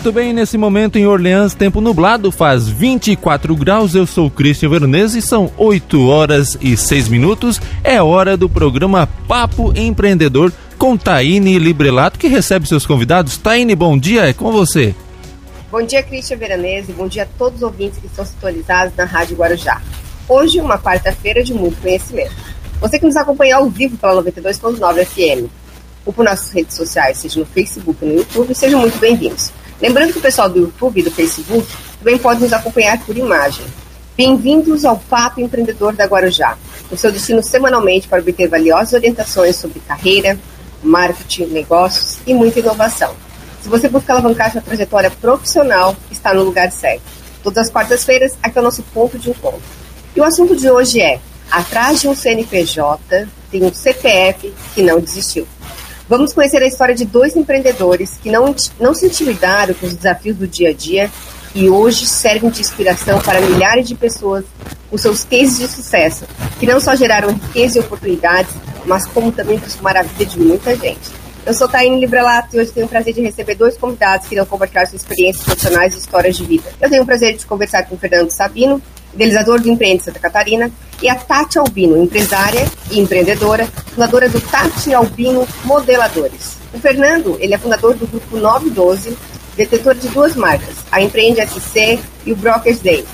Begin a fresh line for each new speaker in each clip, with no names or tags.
Muito bem, nesse momento em Orleans, tempo nublado, faz 24 graus. Eu sou Christian Veronese e são 8 horas e 6 minutos. É hora do programa Papo Empreendedor com Taine Librelato, que recebe seus convidados. Taine, bom dia, é com você.
Bom dia, Christian Veronese. Bom dia a todos os ouvintes que estão sintonizados na Rádio Guarujá. Hoje, uma quarta-feira de muito conhecimento. Você que nos acompanha ao vivo pela 92.9 FM ou por nossas redes sociais, seja no Facebook no YouTube, sejam muito bem-vindos. Lembrando que o pessoal do YouTube e do Facebook também pode nos acompanhar por imagem. Bem-vindos ao Papo Empreendedor da Guarujá, o seu destino semanalmente para obter valiosas orientações sobre carreira, marketing, negócios e muita inovação. Se você busca alavancar sua trajetória profissional, está no lugar certo. Todas as quartas-feiras, aqui é o nosso ponto de encontro. E o assunto de hoje é: atrás de um CNPJ tem um CPF que não desistiu. Vamos conhecer a história de dois empreendedores que não, não se intimidaram com os desafios do dia a dia e hoje servem de inspiração para milhares de pessoas com seus cases de sucesso, que não só geraram riqueza e oportunidades, mas como também transformaram a vida de muita gente. Eu sou Taine Librelato e hoje tenho o prazer de receber dois convidados que irão compartilhar suas experiências profissionais e histórias de vida. Eu tenho o prazer de conversar com o Fernando Sabino, idealizador do Empreende Santa Catarina, e a Tati Albino, empresária e empreendedora, fundadora do Tati Albino Modeladores. O Fernando, ele é fundador do grupo 912, detetor de duas marcas, a Empreende SC e o Brokers Day.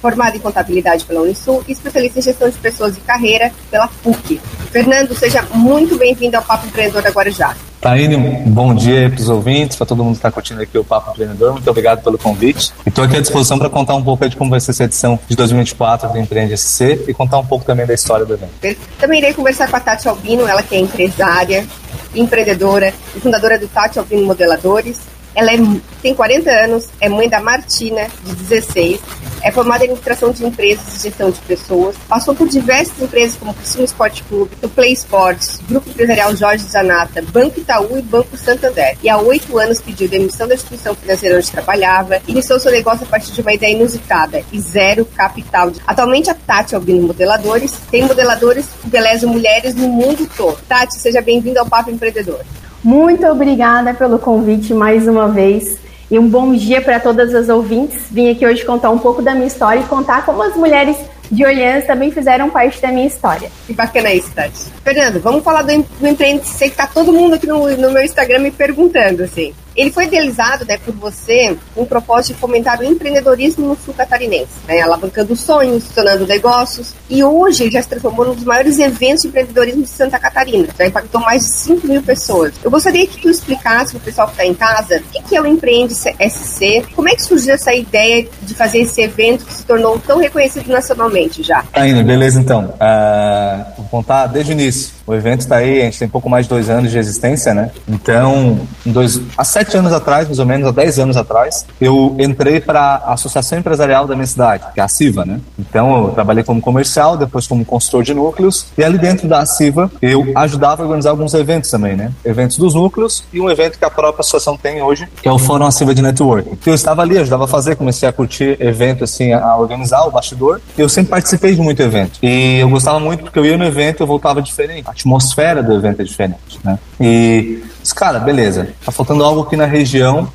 Formado em contabilidade pela Unisul e especialista em gestão de pessoas e carreira pela PUC. Fernando, seja muito bem-vindo ao Papo Empreendedor da Guarujá.
Taíne, bom dia para os ouvintes, para todo mundo que está curtindo aqui o Papo Empreendedor. Muito obrigado pelo convite. Estou aqui à disposição para contar um pouco de como vai ser essa edição de 2024 do Empreende SC e contar um pouco também da história do evento.
Também irei conversar com a Tati Albino, ela que é empresária, empreendedora e fundadora do Tati Albino Modeladores. Ela é, tem 40 anos, é mãe da Martina, de 16, é formada em administração de empresas e gestão de pessoas, passou por diversas empresas como Criciúma Esporte Clube, o Play Sports, Grupo Empresarial Jorge Zanata, Banco Itaú e Banco Santander. E há oito anos pediu demissão da instituição financeira onde trabalhava, iniciou seu negócio a partir de uma ideia inusitada e zero capital. Atualmente a Tati Albino Modeladores tem modeladores que embelezam mulheres no mundo todo. Tati, seja bem-vinda ao Papo Empreendedor.
Muito obrigada pelo convite mais uma vez. E um bom dia para todas as ouvintes. Vim aqui hoje contar um pouco da minha história e contar como as mulheres de Orleans também fizeram parte da minha história.
Que bacana isso, Tati. Fernando, vamos falar do, do empreendimento. Sei que tá todo mundo aqui no, no meu Instagram me perguntando, assim. Ele foi idealizado né, por você com o propósito de fomentar o empreendedorismo no sul catarinense, né, alavancando sonhos, tornando negócios. E hoje ele já se transformou num dos maiores eventos de empreendedorismo de Santa Catarina. Já impactou mais de 5 mil pessoas. Eu gostaria que tu explicasse para o pessoal que está em casa o que é o Empreende SC, como é que surgiu essa ideia de fazer esse evento que se tornou tão reconhecido nacionalmente já.
Taíne, beleza então. Uh, vou contar desde o início. O evento está aí, a gente tem pouco mais de dois anos de existência, né? Então, dois, há sete anos atrás, mais ou menos, há dez anos atrás, eu entrei para a Associação Empresarial da minha cidade, que é a CIVA, né? Então, eu trabalhei como comercial, depois como consultor de núcleos, e ali dentro da CIVA, eu ajudava a organizar alguns eventos também, né? Eventos dos núcleos e um evento que a própria associação tem hoje, que é o Fórum CIVA de Networking. Eu estava ali, ajudava a fazer, comecei a curtir evento, assim, a organizar o bastidor, e eu sempre participei de muito evento. E eu gostava muito porque eu ia no evento eu voltava diferente atmosfera do evento é diferente, né? E, cara, beleza, tá faltando algo aqui na região,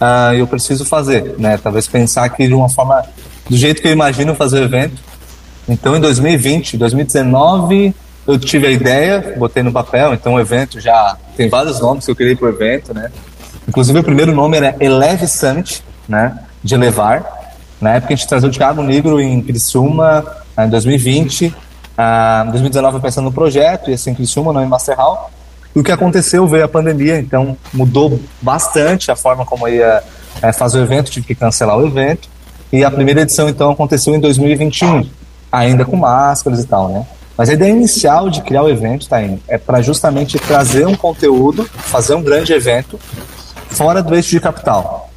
uh, eu preciso fazer, né? Talvez pensar aqui de uma forma, do jeito que eu imagino fazer o evento. Então, em 2020, 2019, eu tive a ideia, botei no papel, então o evento já tem vários nomes que eu criei pro evento, né? Inclusive, o primeiro nome era Eleve Summit, né? De elevar. Na época, a gente trazia o Thiago Negro em Criciúma, em 2020, ah, em 2019 eu pensando no projeto, ia ser em Criciúma, não em Master Hall. E o que aconteceu veio a pandemia, então mudou bastante a forma como eu ia é, fazer o evento, tive que cancelar o evento. E a primeira edição então aconteceu em 2021, ainda com máscaras e tal, né? Mas a ideia inicial de criar o evento, tá indo, é para justamente trazer um conteúdo, fazer um grande evento fora do eixo de capital.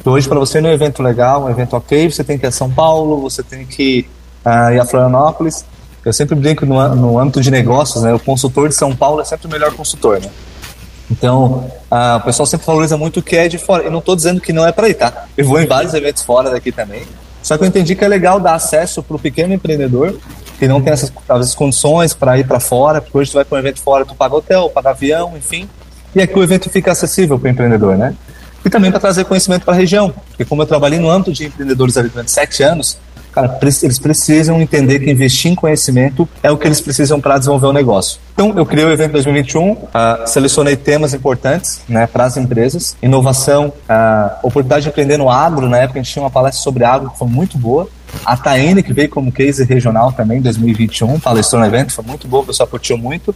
Então, hoje, para você ir num evento legal, um evento ok, você tem que ir a São Paulo, você tem que uh, ir a Florianópolis. Eu sempre brinco no, no âmbito de negócios, né? O consultor de São Paulo é sempre o melhor consultor, né? Então, uh, o pessoal sempre valoriza muito o que é de fora. E não estou dizendo que não é para ir, tá? Eu vou em vários eventos fora daqui também. Só que eu entendi que é legal dar acesso para o pequeno empreendedor que não tem essas, condições para ir para fora, porque hoje tu vai para um evento fora, tu paga hotel, paga avião, enfim. E aqui o evento fica acessível para o empreendedor, né? e também para trazer conhecimento para a região. Porque como eu trabalhei no âmbito de empreendedores durante sete anos, cara, eles precisam entender que investir em conhecimento é o que eles precisam para desenvolver o negócio. Então, eu criei o evento 2021, uh, selecionei temas importantes né, para as empresas, inovação, uh, oportunidade de empreender no agro, na época a gente tinha uma palestra sobre agro que foi muito boa, a Taene, que veio como case regional também em 2021, palestrou no evento, foi muito boa, o pessoal curtiu muito.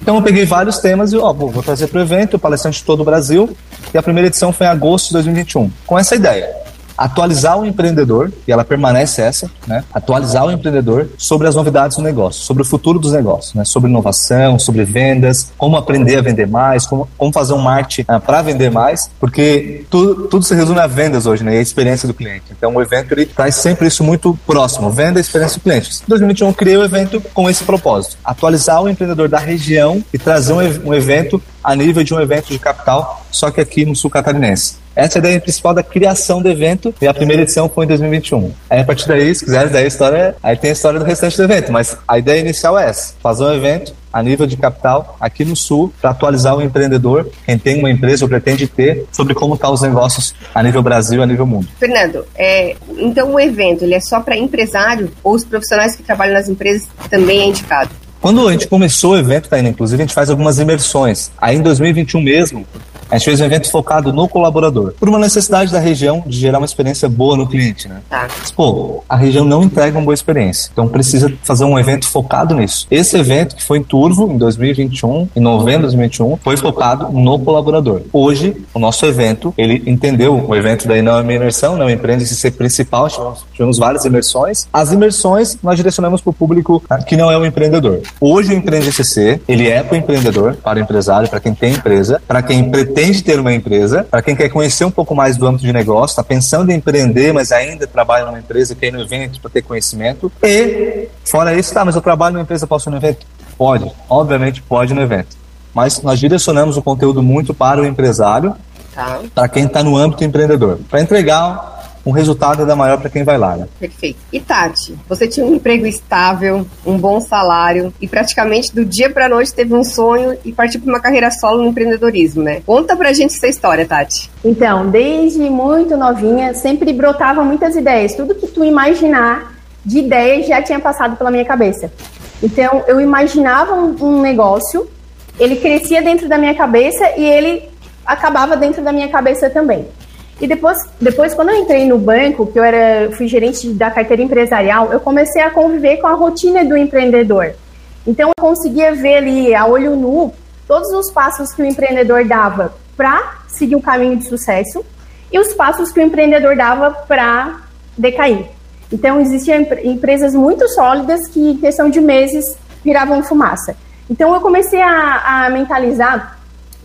Então eu peguei vários temas e ó, vou trazer para o evento, palestrante de todo o Brasil, e a primeira edição foi em agosto de 2021, com essa ideia atualizar o empreendedor, e ela permanece essa, né? Atualizar o empreendedor sobre as novidades do negócio, sobre o futuro dos negócios, né? Sobre inovação, sobre vendas, como aprender a vender mais, como, como fazer um marketing uh, para vender mais, porque tudo, tudo se resume a vendas hoje, né? E a experiência do cliente. Então o evento ele traz sempre isso muito próximo, venda e experiência do cliente. Em 2021 eu criei o evento com esse propósito, atualizar o empreendedor da região e trazer um, um evento a nível de um evento de capital, só que aqui no sul catarinense. Essa é a ideia principal da criação do evento e a primeira edição foi em 2021. Aí a partir daí, se quiser, daí a história, aí tem a história do restante do evento, mas a ideia inicial é essa: fazer um evento a nível de capital aqui no Sul para atualizar o empreendedor, quem tem uma empresa ou pretende ter, sobre como estão tá os negócios a nível Brasil a nível mundo.
Fernando, é, então o evento ele é só para empresário ou os profissionais que trabalham nas empresas também é indicado?
Quando a gente começou o evento, Taina, inclusive, a gente faz algumas imersões. Aí em 2021 mesmo, a gente fez um evento focado no colaborador, por uma necessidade da região de gerar uma experiência boa no cliente, né? Tá. Mas, pô, a região não entrega uma boa experiência, então precisa fazer um evento focado nisso. Esse evento, que foi em Turvo, em 2021, em novembro de 2021, foi focado no colaborador. Hoje, o nosso evento, ele entendeu, o evento daí não é uma imersão, não é empreende ser principal, tivemos, várias imersões. As imersões nós direcionamos para o público né, que não é o empreendedor. Hoje o Empreende CC, ele é para o empreendedor, para o empresário, para quem tem empresa, para quem pretende pretende ter uma empresa, para quem quer conhecer um pouco mais do âmbito de negócio, está pensando em empreender, mas ainda trabalha numa empresa, quer ir no evento para ter conhecimento. E, fora isso, tá, mas eu trabalho numa empresa, posso ir no evento? Pode, obviamente pode no evento. Mas nós direcionamos o conteúdo muito para o empresário, tá. para quem está no âmbito empreendedor, para entregar um resultado ainda maior para quem vai lá. Né?
Perfeito. E Tati, você tinha um emprego estável, um bom salário e praticamente do dia para noite teve um sonho e partiu para uma carreira solo no empreendedorismo, né? Conta pra gente essa história, Tati.
Então, desde muito novinha, sempre brotavam muitas ideias. Tudo que tu imaginar de ideias já tinha passado pela minha cabeça. Então, eu imaginava um, um negócio, ele crescia dentro da minha cabeça e ele acabava dentro da minha cabeça também. E depois, depois, quando eu entrei no banco, que eu era, fui gerente da carteira empresarial, eu comecei a conviver com a rotina do empreendedor. Então, eu conseguia ver ali, a olho nu, todos os passos que o empreendedor dava para seguir o caminho de sucesso e os passos que o empreendedor dava para decair. Então, existiam empresas muito sólidas que, em questão de meses, viravam fumaça. Então, eu comecei a, a mentalizar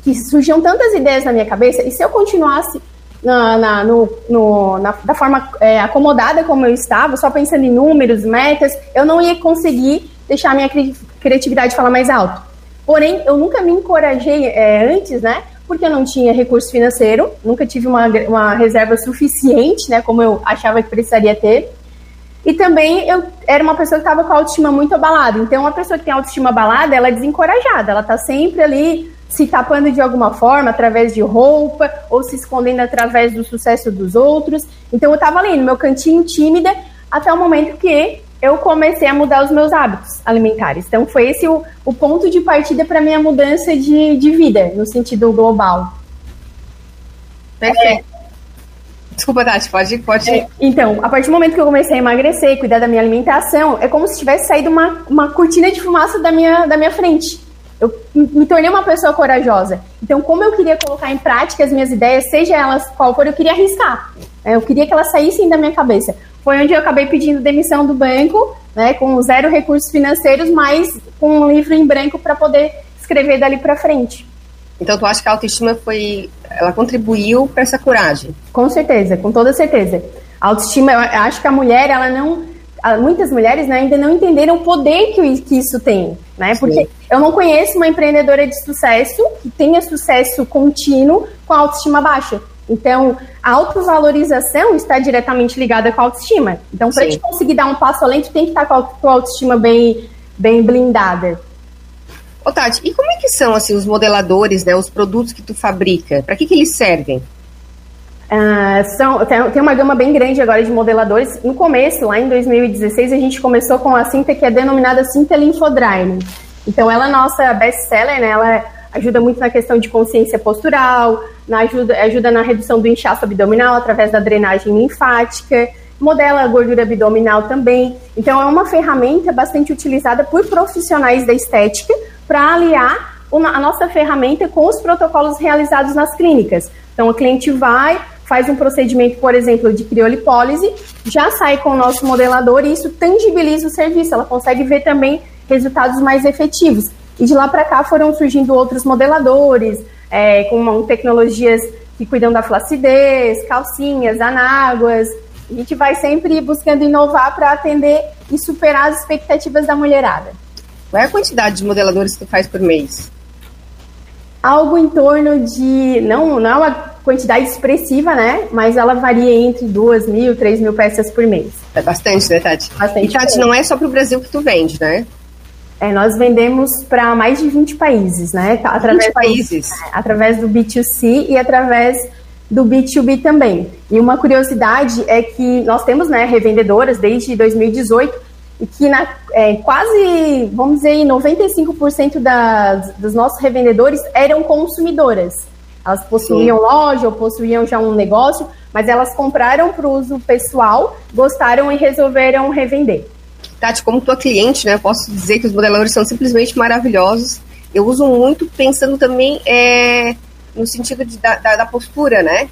que surgiam tantas ideias na minha cabeça, e se eu continuasse na, na, no, no, na, da forma é, acomodada como eu estava, só pensando em números, metas, eu não ia conseguir deixar a minha cri criatividade falar mais alto. Porém, eu nunca me encorajei é, antes, né? Porque eu não tinha recurso financeiro, nunca tive uma, uma reserva suficiente, né? Como eu achava que precisaria ter. E também eu era uma pessoa que estava com a autoestima muito abalada. Então, uma pessoa que tem autoestima abalada, ela é desencorajada. Ela está sempre ali se tapando de alguma forma, através de roupa, ou se escondendo através do sucesso dos outros. Então eu estava ali no meu cantinho tímida, até o momento que eu comecei a mudar os meus hábitos alimentares. Então foi esse o, o ponto de partida para minha mudança de, de vida, no sentido global.
Perfeito. É. Desculpa, Tati, pode, pode. É,
então, a partir do momento que eu comecei a emagrecer, cuidar da minha alimentação, é como se tivesse saído uma, uma cortina de fumaça da minha, da minha frente. Eu me tornei uma pessoa corajosa. Então, como eu queria colocar em prática as minhas ideias, seja elas qual for, eu queria arriscar. Né? Eu queria que elas saíssem da minha cabeça. Foi onde eu acabei pedindo demissão do banco, né, com zero recursos financeiros, mas com um livro em branco para poder escrever dali para frente.
Então, tu acha que a autoestima foi, ela contribuiu para essa coragem?
Com certeza, com toda certeza. A autoestima, eu acho que a mulher, ela não muitas mulheres né, ainda não entenderam o poder que, que isso tem, né? Porque Sim. eu não conheço uma empreendedora de sucesso que tenha sucesso contínuo com autoestima baixa. Então, a autovalorização está diretamente ligada com a autoestima. Então, para gente conseguir dar um passo além, tu tem que estar com a tua autoestima bem, bem blindada.
Ô, Tati, e como é que são assim os modeladores, né, os produtos que tu fabrica? Para que, que eles servem?
Uh, são, tem uma gama bem grande agora de modeladores. No começo, lá em 2016, a gente começou com a cinta que é denominada cinta Lymphodrying. Então, ela é nossa best-seller, né? Ela ajuda muito na questão de consciência postural, na ajuda, ajuda na redução do inchaço abdominal através da drenagem linfática, modela a gordura abdominal também. Então, é uma ferramenta bastante utilizada por profissionais da estética para aliar uma, a nossa ferramenta com os protocolos realizados nas clínicas. Então, o cliente vai, faz um procedimento, por exemplo, de criolipólise, já sai com o nosso modelador e isso tangibiliza o serviço. Ela consegue ver também resultados mais efetivos. E de lá para cá foram surgindo outros modeladores, é, com tecnologias que cuidam da flacidez, calcinhas, anáguas. A gente vai sempre buscando inovar para atender e superar as expectativas da mulherada.
Qual é a quantidade de modeladores que tu faz por mês?
Algo em torno de. Não, não é uma quantidade expressiva, né? Mas ela varia entre duas mil, três mil peças por mês.
É bastante, né, Tati? Bastante. E, Tati, não é só para o Brasil que tu vende, né?
É, nós vendemos para mais de 20 países, né?
Através 20 países?
Do, é, através do B2C e através do B2B também. E uma curiosidade é que nós temos né, revendedoras desde 2018 e que na, é, quase, vamos dizer, 95% das, dos nossos revendedores eram consumidoras. Elas possuíam Sim. loja ou possuíam já um negócio, mas elas compraram para uso pessoal, gostaram e resolveram revender.
Tati, como tua cliente, né, posso dizer que os modeladores são simplesmente maravilhosos. Eu uso muito pensando também é, no sentido de, da, da, postura, né?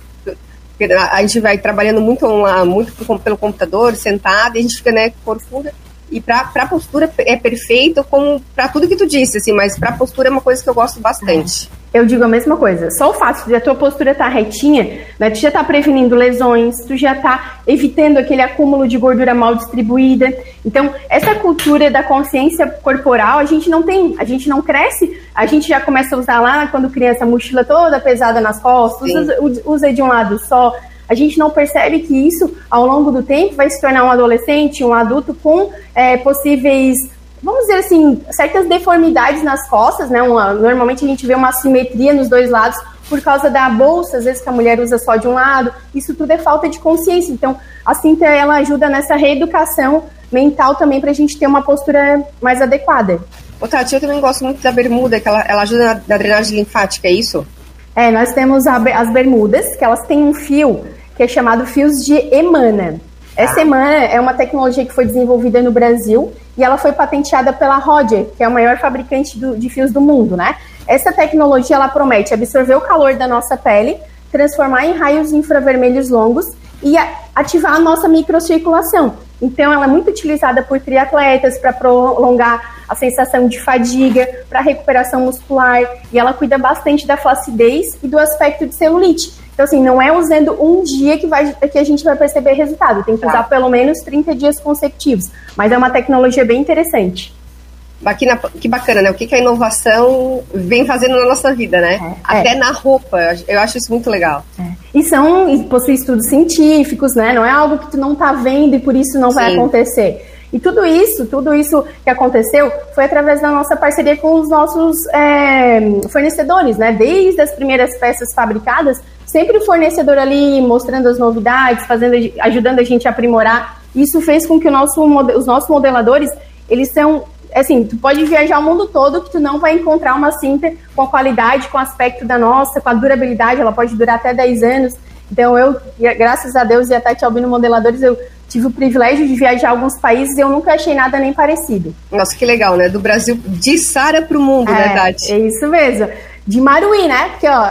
A gente vai trabalhando muito, muito pelo computador, sentado, e a gente fica, né, corcunda. E para a postura é perfeito, como para tudo que tu disse, assim, mas para a postura é uma coisa que eu gosto bastante.
Eu digo a mesma coisa. Só o fato de a tua postura estar tá retinha, né, tu já está prevenindo lesões, tu já está evitando aquele acúmulo de gordura mal distribuída. Então, essa cultura da consciência corporal, a gente não tem, a gente não cresce, a gente já começa a usar lá quando criança, a mochila toda pesada nas costas, usa, usa de um lado só a gente não percebe que isso, ao longo do tempo, vai se tornar um adolescente, um adulto com é, possíveis, vamos dizer assim, certas deformidades nas costas, né? Uma, normalmente a gente vê uma assimetria nos dois lados por causa da bolsa, às vezes que a mulher usa só de um lado. Isso tudo é falta de consciência. Então, a cinta ela ajuda nessa reeducação mental também para a gente ter uma postura mais adequada.
Ô, Tati, eu também gosto muito da bermuda, que ela, ela ajuda na, na drenagem linfática, é isso?
É, nós temos a, as bermudas, que elas têm um fio que é chamado fios de Emana. Essa Emana é uma tecnologia que foi desenvolvida no Brasil e ela foi patenteada pela Roger, que é o maior fabricante do, de fios do mundo, né? Essa tecnologia ela promete absorver o calor da nossa pele, transformar em raios infravermelhos longos e ativar a nossa microcirculação. Então, ela é muito utilizada por triatletas para prolongar a sensação de fadiga, para recuperação muscular, e ela cuida bastante da flacidez e do aspecto de celulite. Então, assim, não é usando um dia que, vai, que a gente vai perceber resultado. Tem que tá. usar pelo menos 30 dias consecutivos. Mas é uma tecnologia bem interessante.
Bacana, que bacana, né? O que, que a inovação vem fazendo na nossa vida, né? É, Até é. na roupa. Eu acho isso muito legal.
É. E são, e possui estudos científicos, né? Não é algo que tu não tá vendo e por isso não Sim. vai acontecer. E tudo isso, tudo isso que aconteceu foi através da nossa parceria com os nossos é, fornecedores, né? Desde as primeiras peças fabricadas sempre o fornecedor ali mostrando as novidades, fazendo, ajudando a gente a aprimorar. Isso fez com que nosso, os nossos modeladores, eles são assim, tu pode viajar o mundo todo que tu não vai encontrar uma cinta com a qualidade, com o aspecto da nossa, com a durabilidade, ela pode durar até 10 anos. Então eu, graças a Deus e a Tati Albino Modeladores, eu tive o privilégio de viajar a alguns países e eu nunca achei nada nem parecido.
Nossa, que legal, né? Do Brasil de Sara para o mundo, né,
é,
né, Tati?
É isso mesmo. De Maruí, né? Porque, ó,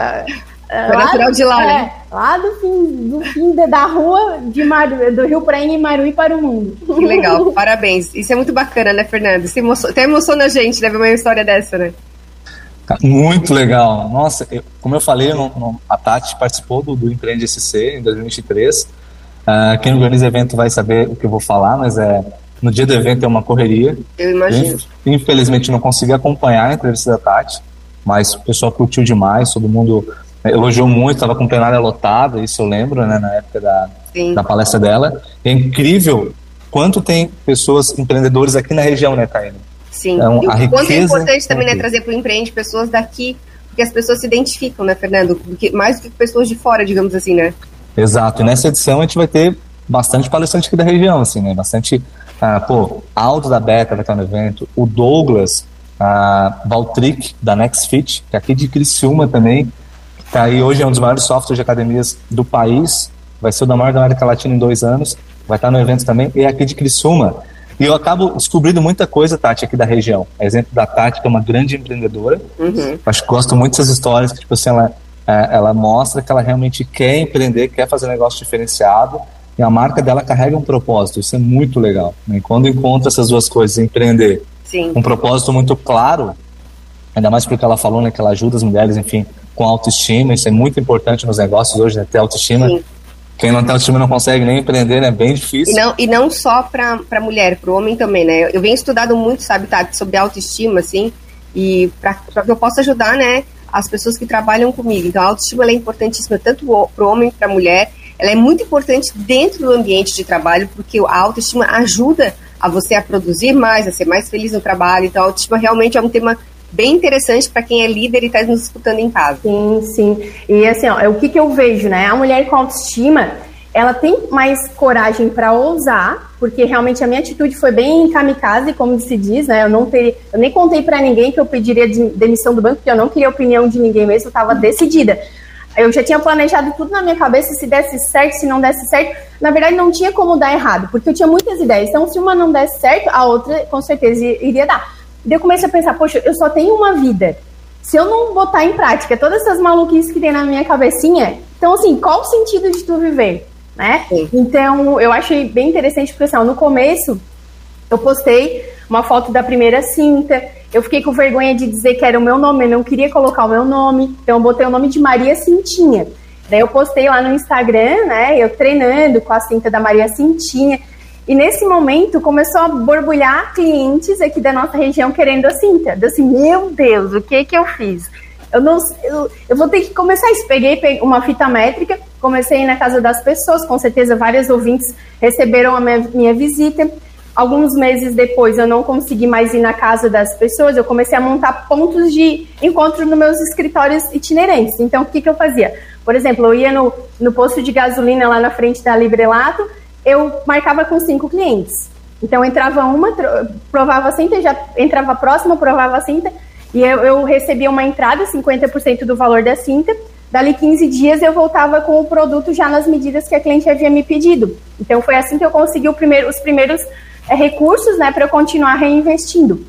natural de lá, né? é, né?
Lá do fim, do fim da rua de Maru, do Rio Prainha e Maruí para o mundo.
Que legal, parabéns. Isso é muito bacana, né, Fernando? Isso emociona, até emociona a gente, né, ver uma história dessa, né?
Muito legal. Nossa, eu, como eu falei, a Tati participou do, do Empreende SC em 2023. Uh, ah, quem organiza o evento vai saber o que eu vou falar, mas é no dia do evento é uma correria.
Eu imagino.
Infelizmente não consegui acompanhar a entrevista da Tati, mas o pessoal curtiu demais, todo mundo elogiou muito, estava com plenária lotada, isso eu lembro, né, na época da, da palestra dela. É incrível quanto tem pessoas empreendedores aqui na região, né, Taína?
Sim, então, a e o quanto é importante também né, trazer para o empreende pessoas daqui, porque as pessoas se identificam, né, Fernando? Porque, mais do que pessoas de fora, digamos assim, né?
Exato. E nessa edição a gente vai ter bastante palestrante aqui da região, assim, né? Bastante, ah, pô, Aldo da Beta vai estar no evento, o Douglas, a Valtric da NextFit, que é aqui de Criciúma também, tá aí hoje é um dos maiores softwares de academias do país, vai ser o da maior da América Latina em dois anos, vai estar no evento também, e é aqui de Criciúma. E eu acabo descobrindo muita coisa, Tati, aqui da região. Exemplo da Tati, que é uma grande empreendedora. Uhum. Acho que gosto muito dessas histórias, que, tipo assim, ela, é, ela mostra que ela realmente quer empreender, quer fazer um negócio diferenciado, e a marca dela carrega um propósito. Isso é muito legal. Né? Quando encontra essas duas coisas, empreender, Sim. um propósito muito claro, ainda mais porque ela falou, né, que ela ajuda as mulheres, enfim, com autoestima, isso é muito importante nos negócios hoje, né, ter autoestima. Sim. Quem não tem autoestima não consegue nem empreender, né? É bem difícil.
E não, e não só para mulher, para o homem também, né? Eu venho estudado muito, sabe, tá, sobre autoestima, assim, e para que eu possa ajudar, né, as pessoas que trabalham comigo. Então, a autoestima é importantíssima tanto para o homem para a mulher. Ela é muito importante dentro do ambiente de trabalho, porque a autoestima ajuda a você a produzir mais, a ser mais feliz no trabalho. Então, a autoestima realmente é um tema bem interessante para quem é líder e está nos escutando em casa.
Sim, sim. E assim, ó, é o que, que eu vejo, né? A mulher com autoestima, ela tem mais coragem para ousar, porque realmente a minha atitude foi bem kamikaze, como se diz, né? Eu não ter, eu nem contei para ninguém que eu pediria de demissão do banco, porque eu não queria opinião de ninguém mesmo, eu estava decidida. Eu já tinha planejado tudo na minha cabeça, se desse certo, se não desse certo. Na verdade, não tinha como dar errado, porque eu tinha muitas ideias. Então, se uma não desse certo, a outra com certeza iria dar. Daí eu comecei a pensar, poxa, eu só tenho uma vida. Se eu não botar em prática todas essas maluquices que tem na minha cabecinha, então assim, qual o sentido de tu viver? Né? Então, eu achei bem interessante, porque assim, no começo eu postei uma foto da primeira cinta, eu fiquei com vergonha de dizer que era o meu nome, eu não queria colocar o meu nome, então eu botei o nome de Maria Cintinha. Daí eu postei lá no Instagram, né, eu treinando com a cinta da Maria Cintinha, e nesse momento começou a borbulhar clientes aqui da nossa região querendo a cinta. Eu assim, meu Deus, o que que eu fiz? Eu não eu, eu vou ter que começar isso. Peguei, uma fita métrica, comecei na casa das pessoas, com certeza vários ouvintes receberam a minha, minha visita. Alguns meses depois eu não consegui mais ir na casa das pessoas, eu comecei a montar pontos de encontro nos meus escritórios itinerantes. Então, o que, que eu fazia? Por exemplo, eu ia no, no posto de gasolina lá na frente da Librelato, eu marcava com cinco clientes. Então entrava uma, provava a cinta, já entrava a próxima, provava a cinta, e eu, eu recebia uma entrada, 50% do valor da cinta. Dali 15 dias eu voltava com o produto já nas medidas que a cliente havia me pedido. Então foi assim que eu consegui primeiro, os primeiros é, recursos né, para eu continuar reinvestindo.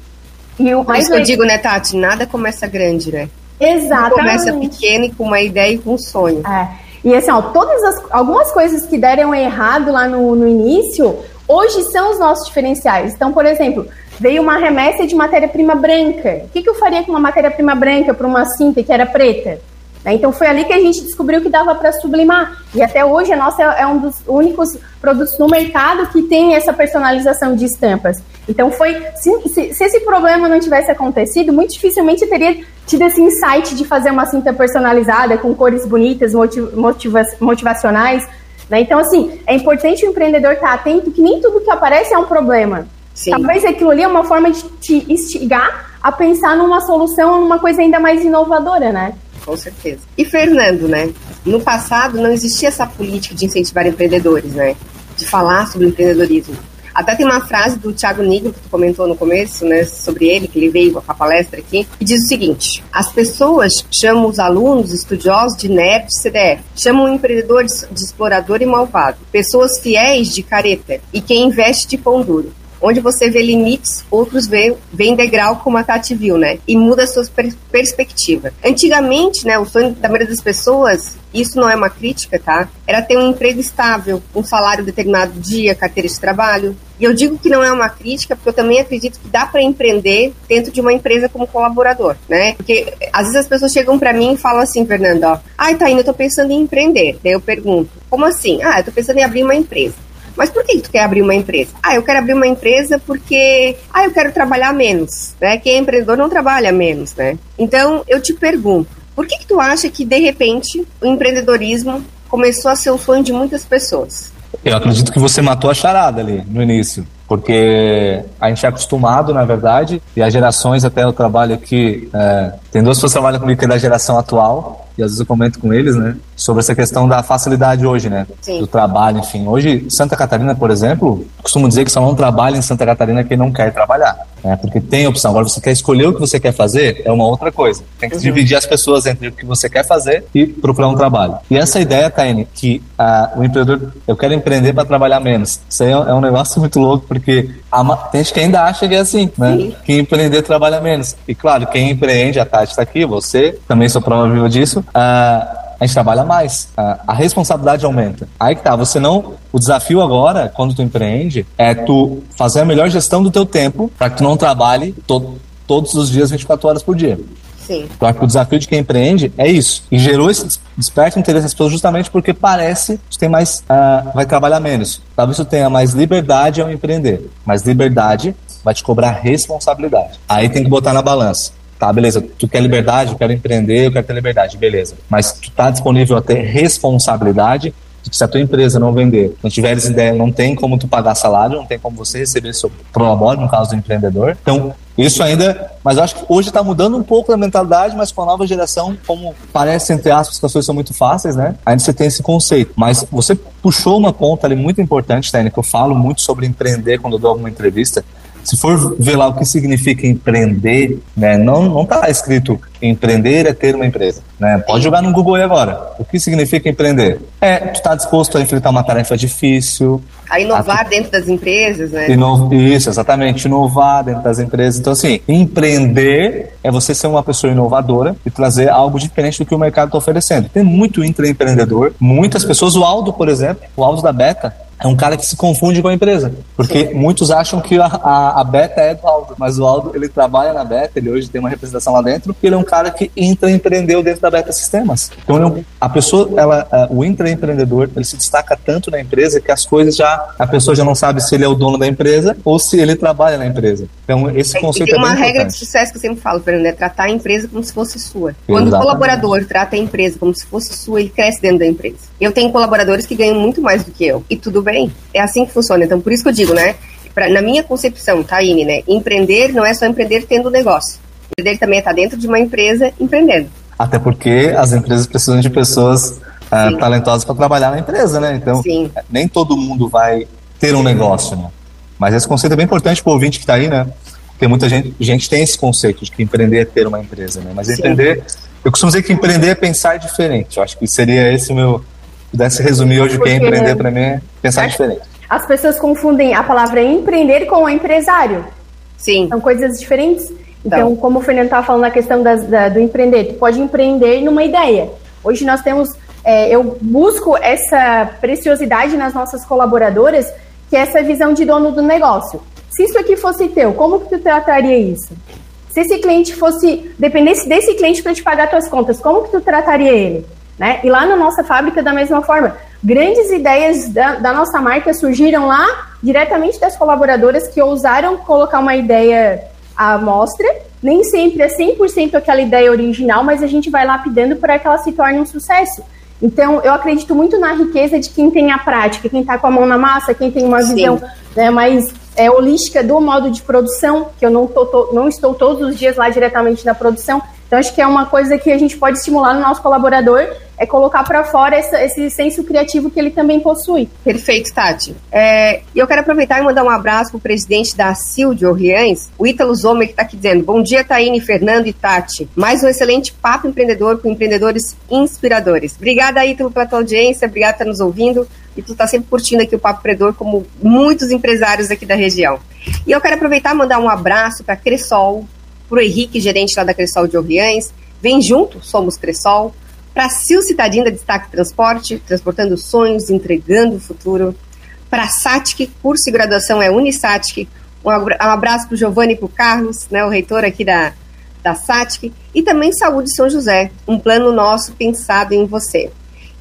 E o mais que eu digo, né, Tati? Nada começa grande, né?
Exatamente.
Começa pequeno e com uma ideia e com um sonho.
É. E assim, ó, todas as, algumas coisas que deram errado lá no, no início, hoje são os nossos diferenciais. Então, por exemplo, veio uma remessa de matéria-prima branca. O que, que eu faria com uma matéria-prima branca para uma cinta que era preta? Né? Então foi ali que a gente descobriu que dava para sublimar. E até hoje a nossa é um dos únicos produtos no mercado que tem essa personalização de estampas. Então foi se, se, se esse problema não tivesse acontecido, muito dificilmente eu teria tido esse insight de fazer uma cinta personalizada com cores bonitas, motiva, motivacionais. Né? Então assim é importante o empreendedor estar atento que nem tudo que aparece é um problema. Sim. Talvez aquilo ali é uma forma de te instigar a pensar numa solução, numa coisa ainda mais inovadora, né?
Com certeza. E Fernando, né? No passado não existia essa política de incentivar empreendedores, né? De falar sobre empreendedorismo. Até tem uma frase do Thiago Nigro, que tu comentou no começo, né, sobre ele, que ele veio com a palestra aqui, que diz o seguinte: as pessoas chamam os alunos estudiosos de nerd CDF, chamam o empreendedor de, de explorador e malvado, pessoas fiéis de careta e quem investe de pão duro onde você vê limites, outros veem, veem degrau como a Tati viu, né? E muda a sua per perspectiva. Antigamente, né, o sonho da maioria das pessoas, isso não é uma crítica, tá? Era ter um emprego estável, um salário determinado dia, carteira de trabalho. E eu digo que não é uma crítica, porque eu também acredito que dá para empreender dentro de uma empresa como colaborador, né? Porque às vezes as pessoas chegam para mim e falam assim, Fernando, ó, ai, tá indo, eu tô pensando em empreender. Daí eu pergunto, como assim? Ah, eu tô pensando em abrir uma empresa. Mas por que tu quer abrir uma empresa? Ah, eu quero abrir uma empresa porque, ah, eu quero trabalhar menos, né? Quem é empreendedor não trabalha menos, né? Então, eu te pergunto, por que que tu acha que, de repente, o empreendedorismo começou a ser o sonho de muitas pessoas?
Eu acredito que você matou a charada ali no início, porque a gente é acostumado, na verdade, e as gerações, até o trabalho aqui, é, tem duas pessoas que trabalham comigo que é da geração atual, e às vezes eu comento com eles, né, sobre essa questão da facilidade hoje, né, Sim. do trabalho, enfim. Hoje, Santa Catarina, por exemplo, costumo dizer que só não trabalha em Santa Catarina quem não quer trabalhar, né, porque tem opção. Agora, você quer escolher o que você quer fazer, é uma outra coisa. Tem que uhum. dividir as pessoas entre o que você quer fazer e procurar um trabalho. E essa ideia, Taine, que uh, o empreendedor, eu quero empreender para trabalhar menos, isso aí é, é um negócio muito louco, porque a, tem gente que ainda acha que é assim, né, Sim. que empreender trabalha menos. E claro, quem empreende, a Tati está aqui, você, também sou prova viva disso, uh, a gente trabalha mais, uh, a responsabilidade aumenta. Aí que tá, você não, o desafio agora, quando tu empreende, é tu fazer a melhor gestão do teu tempo para que tu não trabalhe to todos os dias 24 horas por dia.
Sim.
Acho que o desafio de quem empreende é isso. E gerou esse desperta interesse das pessoas justamente porque parece que tem mais, uh, vai trabalhar menos. Talvez tu tenha mais liberdade ao empreender, mas liberdade vai te cobrar responsabilidade. Aí tem que botar na balança. Tá, beleza, tu quer liberdade, eu quero empreender, eu quero ter liberdade, beleza. Mas tu tá disponível a ter responsabilidade se a tua empresa não vender, não tiveres ideia, não tem como tu pagar salário, não tem como você receber seu prolabore, no caso do empreendedor. Então, isso ainda, mas acho que hoje está mudando um pouco a mentalidade, mas com a nova geração, como parece, entre aspas, que as coisas são muito fáceis, né? Ainda você tem esse conceito. Mas você puxou uma ponta ali muito importante, Tânia, que eu falo muito sobre empreender quando eu dou alguma entrevista, se for ver lá o que significa empreender, né, não não está escrito empreender é ter uma empresa, né? Pode jogar no Google aí agora. O que significa empreender? É, tu está disposto a enfrentar uma tarefa difícil,
a inovar a... dentro das empresas, né?
Ino... Isso, exatamente, inovar dentro das empresas. Então, assim, empreender é você ser uma pessoa inovadora e trazer algo diferente do que o mercado está oferecendo. Tem muito intraempreendedor, muitas pessoas, o Aldo, por exemplo, o Aldo da Beta, é um cara que se confunde com a empresa. Porque muitos acham que a, a, a, Beta é do Aldo, mas o Aldo ele trabalha na Beta, ele hoje tem uma representação lá dentro, e ele é um cara que intraempreendeu dentro da Beta Sistemas. Então é a pessoa, ela, o intraempreendedor, ele se destaca tanto na empresa que as coisas já, a pessoa já não sabe se ele é o dono da empresa ou se ele trabalha na empresa. Então esse conceito é,
tem uma
regra
importante. de sucesso que eu sempre falo, Fernando, é tratar a empresa como se fosse sua. Quando Exatamente. o colaborador trata a empresa como se fosse sua, ele cresce dentro da empresa. Eu tenho colaboradores que ganham muito mais do que eu, e tudo bem. É assim que funciona. Então, por isso que eu digo, né? Pra, na minha concepção, Taine, né? Empreender não é só empreender tendo negócio. Empreender também é estar dentro de uma empresa empreendendo.
Até porque as empresas precisam de pessoas uh, talentosas para trabalhar na empresa, né? Então, Sim. nem todo mundo vai ter um negócio, né? Mas esse conceito é bem importante para o ouvinte que está aí, né? Porque muita gente, gente tem esse conceito de que empreender é ter uma empresa, né? Mas Sim. empreender, eu costumo dizer que empreender é pensar diferente. Eu acho que seria esse o meu, pudesse resumir hoje o que é empreender para mim é pensar diferente.
As pessoas confundem a palavra empreender com empresário.
Sim.
São coisas diferentes. Então, então como o Fernando estava falando na questão das, da, do empreender, tu pode empreender numa ideia. Hoje nós temos, é, eu busco essa preciosidade nas nossas colaboradoras, que é essa visão de dono do negócio. Se isso aqui fosse teu, como que tu trataria isso? Se esse cliente fosse, dependesse desse cliente para te pagar tuas contas, como que tu trataria ele? Né? E lá na nossa fábrica, da mesma forma, grandes ideias da, da, nossa marca surgiram lá diretamente das colaboradoras que ousaram colocar uma ideia à mostra. Nem sempre é 100% aquela ideia original, mas a gente vai lapidando para que ela se torne um sucesso. Então, eu acredito muito na riqueza de quem tem a prática, quem está com a mão na massa, quem tem uma visão né, mais é, holística do modo de produção, que eu não, tô, tô, não estou todos os dias lá diretamente na produção, então, acho que é uma coisa que a gente pode estimular no nosso colaborador, é colocar para fora essa, esse senso criativo que ele também possui.
Perfeito, Tati. É, eu quero aproveitar e mandar um abraço para o presidente da CIL de Orleans, o Ítalo Zomer, que está aqui dizendo: Bom dia, Taine, Fernando e Tati. Mais um excelente papo empreendedor com empreendedores inspiradores. Obrigada, Ítalo, pela tua audiência, obrigada por estar nos ouvindo e tu está sempre curtindo aqui o Papo Empreendedor, como muitos empresários aqui da região. E eu quero aproveitar e mandar um abraço para Cressol, para o Henrique, gerente lá da Cressol de Orleans. Vem junto, somos Cressol. Para Sil Citadina Destaque Transporte, transportando sonhos, entregando o futuro. Para SATIC, curso de graduação é Unisatic. Um abraço para o Giovanni e para o Carlos, né, o reitor aqui da, da SATIC. E também Saúde São José, um plano nosso pensado em você.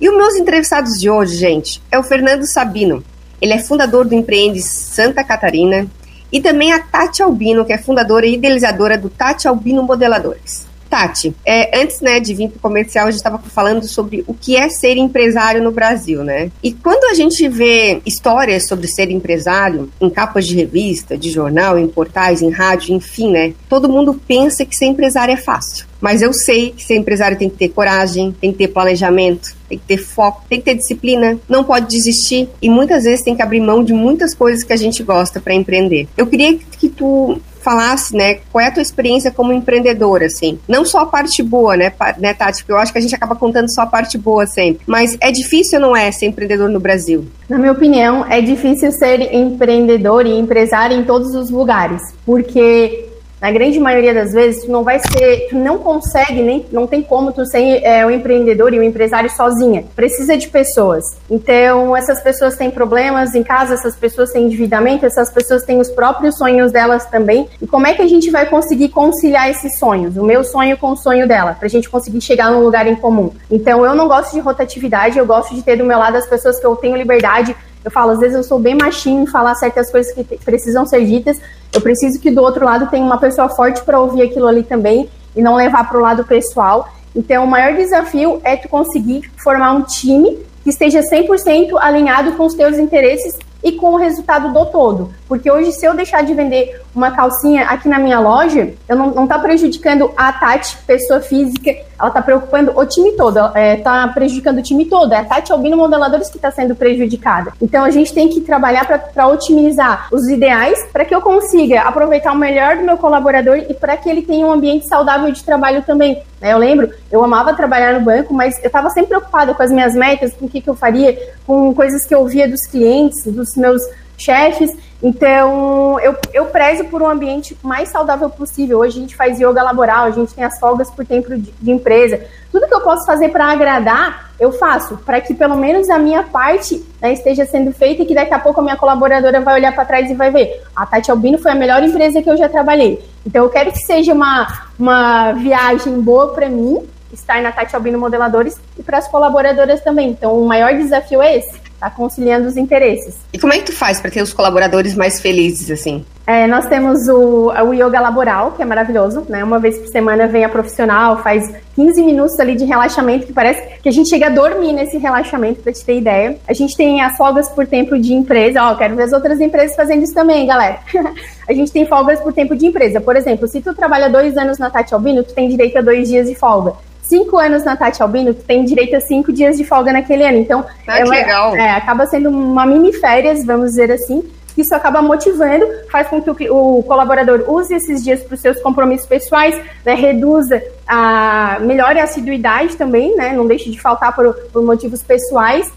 E os meus entrevistados de hoje, gente, é o Fernando Sabino. Ele é fundador do Empreende Santa Catarina, e também a Tati Albino, que é fundadora e idealizadora do Tati Albino Modeladores. Tati, é, antes né, de vir para o comercial, a gente estava falando sobre o que é ser empresário no Brasil, né? E quando a gente vê histórias sobre ser empresário em capas de revista, de jornal, em portais, em rádio, enfim, né? Todo mundo pensa que ser empresário é fácil. Mas eu sei que ser empresário tem que ter coragem, tem que ter planejamento, tem que ter foco, tem que ter disciplina, não pode desistir e muitas vezes tem que abrir mão de muitas coisas que a gente gosta para empreender. Eu queria que tu falasse, né, qual é a tua experiência como empreendedora, assim. Não só a parte boa, né, né, Tati? Porque eu acho que a gente acaba contando só a parte boa sempre. Mas é difícil ou não é ser empreendedor no Brasil?
Na minha opinião, é difícil ser empreendedor e empresário em todos os lugares. Porque na grande maioria das vezes, tu não vai ser, tu não consegue, nem não tem como tu ser é, um empreendedor e um empresário sozinha. Precisa de pessoas. Então, essas pessoas têm problemas em casa, essas pessoas têm endividamento, essas pessoas têm os próprios sonhos delas também. E como é que a gente vai conseguir conciliar esses sonhos? O meu sonho com o sonho dela, pra gente conseguir chegar num lugar em comum. Então, eu não gosto de rotatividade, eu gosto de ter do meu lado as pessoas que eu tenho liberdade eu falo, às vezes eu sou bem machinho em falar certas coisas que precisam ser ditas. Eu preciso que do outro lado tenha uma pessoa forte para ouvir aquilo ali também e não levar para o lado pessoal. Então, o maior desafio é tu conseguir formar um time que esteja 100% alinhado com os teus interesses e com o resultado do todo. Porque hoje, se eu deixar de vender uma calcinha aqui na minha loja, eu não, não tá prejudicando a Tati, pessoa física, ela tá preocupando o time todo, é, tá prejudicando o time todo. É a Tati Albino Modeladores que está sendo prejudicada. Então a gente tem que trabalhar para otimizar os ideais para que eu consiga aproveitar o melhor do meu colaborador e para que ele tenha um ambiente saudável de trabalho também. Né? Eu lembro, eu amava trabalhar no banco, mas eu estava sempre preocupada com as minhas metas, com o que, que eu faria, com coisas que eu via dos clientes, dos meus chefes. Então, eu, eu prezo por um ambiente mais saudável possível. Hoje a gente faz yoga laboral, a gente tem as folgas por tempo de, de empresa. Tudo que eu posso fazer para agradar, eu faço, para que pelo menos a minha parte né, esteja sendo feita e que daqui a pouco a minha colaboradora vai olhar para trás e vai ver. A Tati Albino foi a melhor empresa que eu já trabalhei. Então, eu quero que seja uma, uma viagem boa para mim, estar na Tati Albino Modeladores e para as colaboradoras também. Então, o maior desafio é esse tá conciliando os interesses.
E como é que tu faz para ter os colaboradores mais felizes, assim?
É, nós temos o, o yoga laboral, que é maravilhoso, né? Uma vez por semana vem a profissional, faz 15 minutos ali de relaxamento, que parece que a gente chega a dormir nesse relaxamento, para te ter ideia. A gente tem as folgas por tempo de empresa, ó, quero ver as outras empresas fazendo isso também, galera. a gente tem folgas por tempo de empresa. Por exemplo, se tu trabalha dois anos na Tati Albino, tu tem direito a dois dias de folga cinco anos na Tati Albino, tu tem direito a cinco dias de folga naquele ano. Então,
ah, é, legal.
É, acaba sendo uma mini férias, vamos dizer assim. Isso acaba motivando, faz com que o, o colaborador use esses dias para os seus compromissos pessoais, né, reduza a melhore a assiduidade também, né, não deixe de faltar por, por motivos pessoais.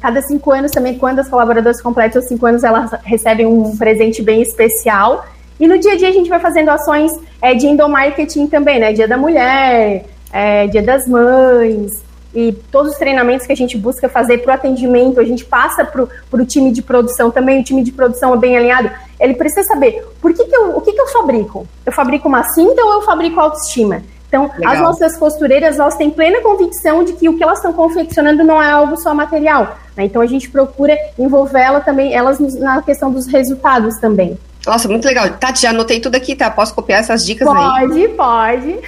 Cada cinco anos também, quando as colaboradoras completam os cinco anos, elas recebem um presente bem especial. E no dia a dia a gente vai fazendo ações é, de endomarketing também, né? Dia da mulher, é, Dia das Mães, e todos os treinamentos que a gente busca fazer para o atendimento, a gente passa para o time de produção também, o time de produção é bem alinhado, ele precisa saber por que que eu, o que, que eu fabrico. Eu fabrico uma cinta ou eu fabrico autoestima? Então, Legal. as nossas costureiras, elas têm plena convicção de que o que elas estão confeccionando não é algo só material. Né? Então, a gente procura envolver ela também, elas na questão dos resultados também.
Nossa, muito legal. Tati, já anotei tudo aqui, tá? Posso copiar essas dicas
pode,
aí?
Pode,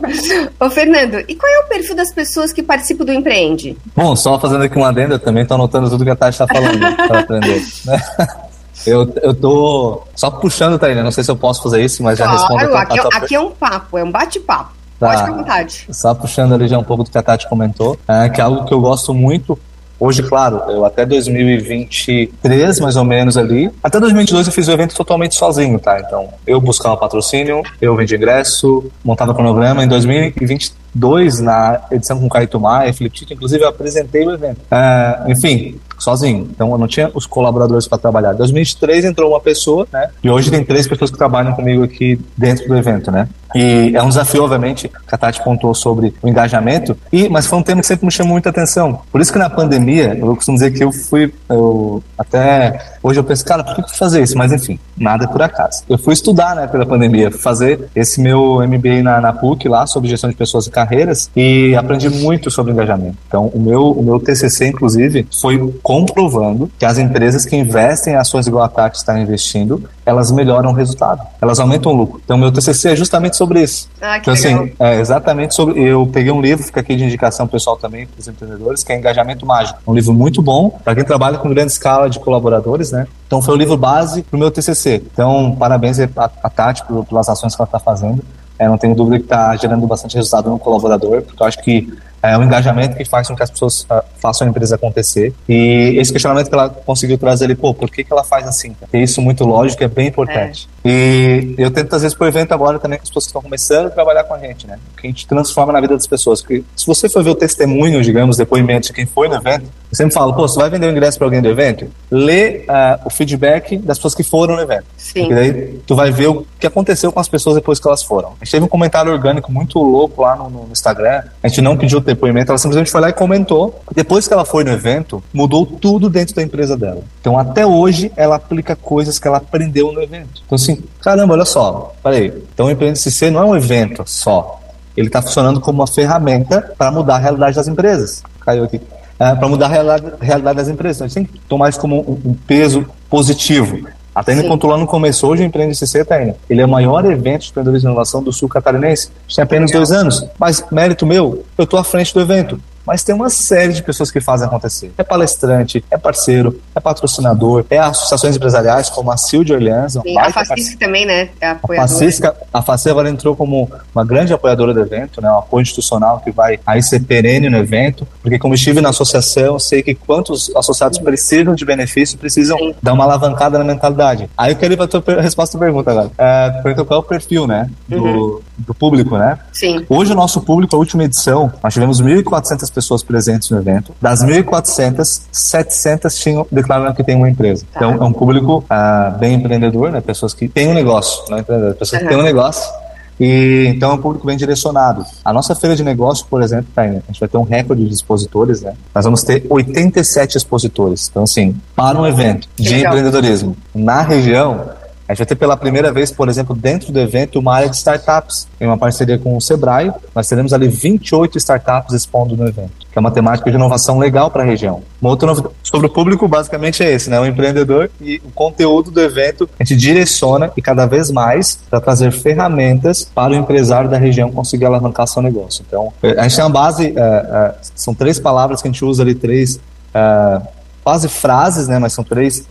pode. Ô, Fernando, e qual é o perfil das pessoas que participam do Empreende?
Bom, só fazendo aqui uma adenda, também tô anotando tudo que a Tati tá falando para aprender. Né? Eu, eu tô só puxando, Thaína, não sei se eu posso fazer isso, mas claro, já respondo.
Aqui, a, a aqui é um papo, é um bate-papo. Tá. Pode ficar à vontade.
Só puxando ali já um pouco do que a Tati comentou, é, que é algo que eu gosto muito Hoje, claro, eu até 2023, mais ou menos ali, até 2022 eu fiz o evento totalmente sozinho, tá? Então, eu buscava patrocínio, eu vendi ingresso, montava cronograma. Em 2022, na edição com Caio Maia e Felipe Tito, inclusive eu apresentei o evento. É, enfim, sozinho. Então eu não tinha os colaboradores para trabalhar. Em 2023 entrou uma pessoa, né? E hoje tem três pessoas que trabalham comigo aqui dentro do evento, né? E é um desafio, obviamente, que a Tati pontuou sobre o engajamento, e, mas foi um tema que sempre me chamou muita atenção. Por isso que na pandemia, eu costumo dizer que eu fui, eu, até hoje eu penso, cara, por que eu fazer isso? Mas enfim, nada é por acaso. Eu fui estudar, né, pela pandemia, fazer esse meu MBA na, na PUC lá, sobre gestão de pessoas e carreiras, e aprendi muito sobre engajamento. Então, o meu, o meu TCC, inclusive, foi comprovando que as empresas que investem em ações igual a Tati está investindo, elas melhoram o resultado, elas aumentam o lucro. Então, meu TCC é justamente sobre isso.
Ah, que
então,
legal.
assim, é exatamente sobre. Eu peguei um livro, fica aqui de indicação pessoal também para os empreendedores, que é Engajamento Mágico. Um livro muito bom para quem trabalha com grande escala de colaboradores, né? Então, foi o livro base para o meu TCC. Então, parabéns a, a Tati pelas ações que ela está fazendo. É, não tenho dúvida que está gerando bastante resultado no colaborador, porque eu acho que é um engajamento que faz com que as pessoas uh, façam a empresa acontecer. E esse questionamento que ela conseguiu trazer ali, pô, por que, que ela faz assim? É isso muito lógico, é bem importante. É. E eu tento, às vezes, por evento agora também com as pessoas que estão começando a trabalhar com a gente, né? Que a gente transforma na vida das pessoas. Porque se você for ver o testemunho, digamos, depoimento de quem foi no evento, eu sempre falo, pô, você vai vender o ingresso para alguém do evento? Lê uh, o feedback das pessoas que foram no evento.
Sim.
Porque daí tu vai ver o que aconteceu com as pessoas depois que elas foram. A gente teve um comentário orgânico muito louco lá no, no Instagram. A gente não pediu depoimento, ela simplesmente foi lá e comentou. Depois que ela foi no evento, mudou tudo dentro da empresa dela. Então, até hoje, ela aplica coisas que ela aprendeu no evento. Então, assim, caramba, olha só. Peraí, então o Empreende CC não é um evento só. Ele está funcionando como uma ferramenta para mudar a realidade das empresas. Caiu aqui. É, para mudar a realidade, a realidade, das empresas. Então, a gente tem que tomar isso como um, um peso positivo. A Taine pontuou no começo, hoje o Empreende CC, Taine, ele é o maior evento de empreendedorismo e inovação do sul catarinense. Tem apenas dois anos. Mas, mérito meu, eu estou à frente do evento mas tem uma série de pessoas que fazem acontecer. É palestrante, é parceiro, é patrocinador, é associações empresariais como a CIL de Orleans.
Sim, a Facisca também, né? É
apoiadora. A Facisca, a Facisca agora entrou como uma grande apoiadora do evento, né? Um apoio institucional que vai aí ser perene no evento, porque como estive na associação, sei que quantos associados Sim. precisam de benefício, precisam Sim. dar uma alavancada na mentalidade. Aí eu quero ir para a tua resposta à pergunta agora. É, qual é o perfil, né? Do, uhum. Do público, né?
Sim.
Hoje o nosso público, a última edição, nós tivemos 1.400 pessoas presentes no evento. Das 1.400, 700 tinham declarado que tem uma empresa. Tá. Então, é um público uh, bem empreendedor, né? Pessoas que têm um negócio, não é empreendedor, pessoas uhum. que têm um negócio. E, então é um público bem direcionado. A nossa feira de negócio, por exemplo, tá, a gente vai ter um recorde de expositores, né? Nós vamos ter 87 expositores. Então, assim, para um evento de empreendedorismo na região, a gente vai ter pela primeira vez, por exemplo, dentro do evento, uma área de startups, em uma parceria com o Sebrae. Nós teremos ali 28 startups expondo no evento, que é uma temática de inovação legal para a região. Uma outra novidade sobre o público, basicamente, é esse, né? O empreendedor e o conteúdo do evento a gente direciona e cada vez mais para trazer ferramentas para o empresário da região conseguir alavancar seu negócio. Então, a gente tem uma base, uh, uh, são três palavras que a gente usa ali, três. Uh, quase frases, né? Mas são três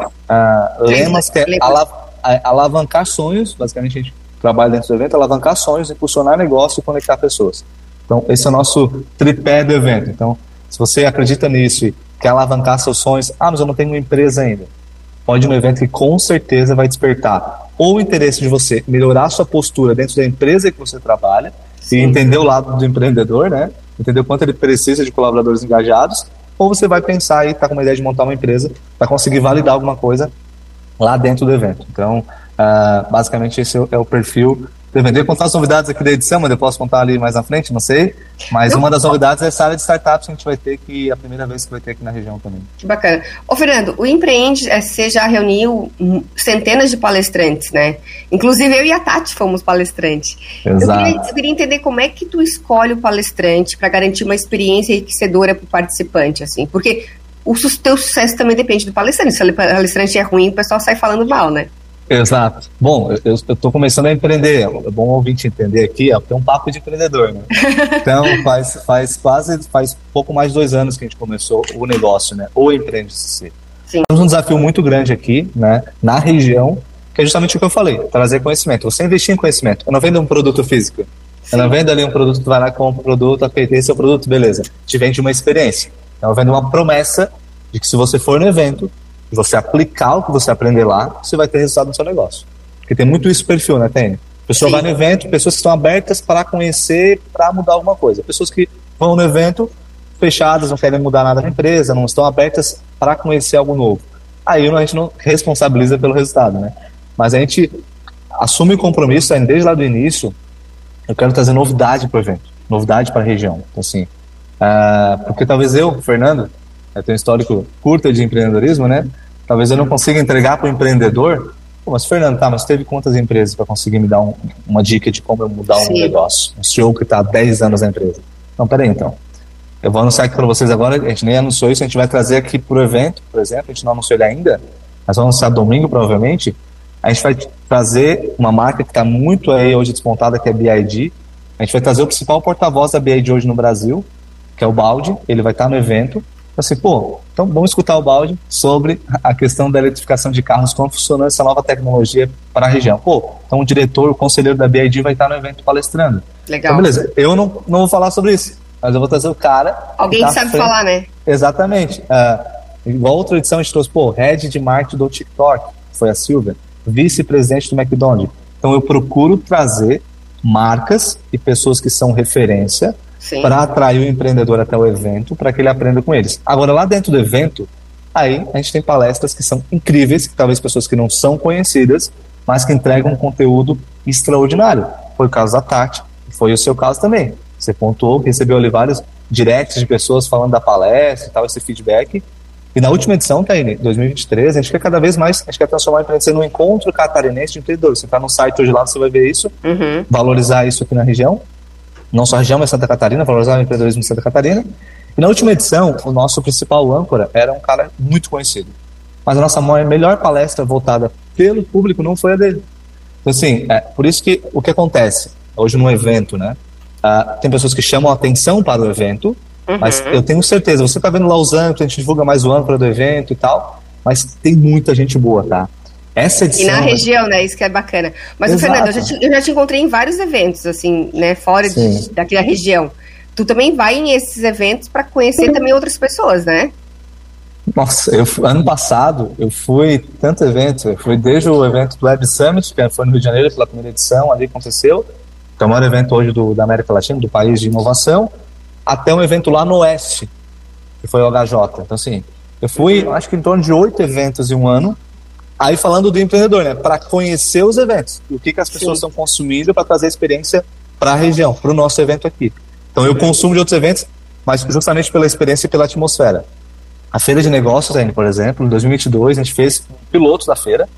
lemas que é alavancar sonhos, basicamente a gente trabalha dentro do evento, alavancar sonhos, impulsionar negócio e conectar pessoas. Então, esse é o nosso tripé do evento. Então, se você acredita nisso e quer alavancar seus sonhos, ah, mas eu não tenho uma empresa ainda. Pode ir no evento que com certeza vai despertar ou o interesse de você melhorar sua postura dentro da empresa que você trabalha Sim. e entender o lado do empreendedor, né? Entender o quanto ele precisa de colaboradores engajados, ou você vai pensar e tá com uma ideia de montar uma empresa para conseguir validar alguma coisa lá dentro do evento. Então, uh, basicamente, esse é o perfil do evento. Eu contar as novidades aqui da edição, mas eu posso contar ali mais na frente, não sei. Mas uma das novidades é essa área de startups que a gente vai ter, que é a primeira vez que vai ter aqui na região também.
Que bacana. Ô, Fernando, o Empreende você já reuniu centenas de palestrantes, né? Inclusive eu e a Tati fomos palestrantes.
Exato.
Eu queria, eu queria entender como é que tu escolhe o palestrante para garantir uma experiência enriquecedora para o participante, assim. Porque o teu sucesso também depende do palestrante. Se o palestrante é ruim, o pessoal sai falando mal, né?
Exato. Bom, eu estou começando a empreender. É bom ouvinte entender aqui, é tem um papo de empreendedor, né? Então, faz, faz quase, faz pouco mais de dois anos que a gente começou o negócio, né? O Empreende CC. Sim. Temos um desafio muito grande aqui, né? Na região, que é justamente o que eu falei, trazer conhecimento. Você investir em conhecimento. Eu não vendo um produto físico. Sim. Eu não vendo ali um produto, tu vai lá, compra um produto, é o produto, beleza. Te vende uma experiência. Então, vendo uma promessa de que se você for no evento você aplicar o que você aprender lá, você vai ter resultado no seu negócio. Porque tem muito isso perfil, né, Tênis? Pessoa Sim. vai no evento, pessoas que estão abertas para conhecer, para mudar alguma coisa. Pessoas que vão no evento fechadas, não querem mudar nada na empresa, não estão abertas para conhecer algo novo. Aí a gente não responsabiliza pelo resultado, né? Mas a gente assume o compromisso, desde lá do início, eu quero trazer novidade para o evento, novidade para a região. Então, assim, Uh, porque talvez eu, Fernando, eu tenho um histórico curto de empreendedorismo, né? Talvez eu não consiga entregar para o empreendedor. Pô, mas Fernando, tá, mas teve quantas empresas para conseguir me dar um, uma dica de como eu mudar Sim. um negócio? Um CEO que está há 10 anos na empresa. Não, peraí então. Eu vou anunciar aqui para vocês agora, a gente nem anunciou isso, a gente vai trazer aqui para o evento, por exemplo, a gente não anunciou ele ainda, mas vamos anunciar domingo provavelmente, A gente vai trazer uma marca que está muito aí hoje despontada, que é a BID. A gente vai trazer o principal porta-voz da BID hoje no Brasil, que é o Balde. Ele vai estar no evento. Assim, pô, então vamos escutar o Balde sobre a questão da eletrificação de carros, como funciona essa nova tecnologia para a região. Pô, então o diretor, o conselheiro da BID vai estar no evento palestrando.
Legal.
Então, beleza, eu não, não vou falar sobre isso, mas eu vou trazer o cara.
Alguém que, tá sabe frente. falar, né?
Exatamente. Uh, igual outra edição a gente trouxe, pô, head de marketing do TikTok, foi a Silvia, vice-presidente do McDonald's. Então eu procuro trazer marcas e pessoas que são referência para atrair o empreendedor até o evento, para que ele aprenda com eles. Agora, lá dentro do evento, aí a gente tem palestras que são incríveis, que talvez pessoas que não são conhecidas, mas que entregam um conteúdo extraordinário. Foi o caso da Tati, foi o seu caso também. Você pontuou recebeu ali vários directs de pessoas falando da palestra e tal, esse feedback. E na última edição, Taine, 2023, a gente quer cada vez mais, a gente quer transformar a empresa num encontro catarinense de empreendedores. Você está no site hoje lá, você vai ver isso, uhum. valorizar isso aqui na região não só a região, mas Santa Catarina, valorizar o empreendedorismo em Santa Catarina. E na última edição, o nosso principal âncora era um cara muito conhecido. Mas a nossa melhor palestra voltada pelo público não foi a dele. Então, assim, é, por isso que o que acontece hoje no evento, né? Uh, tem pessoas que chamam a atenção para o evento, uhum. mas eu tenho certeza, você está vendo lá os âncoras, a gente divulga mais o âncora do evento e tal, mas tem muita gente boa, tá?
Essa edição. E na região, né? Isso que é bacana. Mas, Exato. Fernando, eu já, te, eu já, te, encontrei em vários eventos, assim, né? Fora de, daquela região. Tu também vai em esses eventos para conhecer também outras pessoas, né?
Nossa, eu, ano passado eu fui tanto evento, eu fui desde o evento do Web Summit, que foi no Rio de Janeiro pela primeira edição, ali aconteceu, que é o maior evento hoje do, da América Latina, do país de inovação, até um evento lá no Oeste, que foi o HJ. Então, assim, eu fui, acho que em torno de oito eventos em um ano, Aí falando do empreendedor, né? Para conhecer os eventos, o que, que as pessoas Sim. estão consumindo para trazer experiência para a região, para o nosso evento aqui. Então eu consumo de outros eventos, mas justamente pela experiência e pela atmosfera. A feira de negócios, ainda, por exemplo, em 2022 a gente fez pilotos da feira.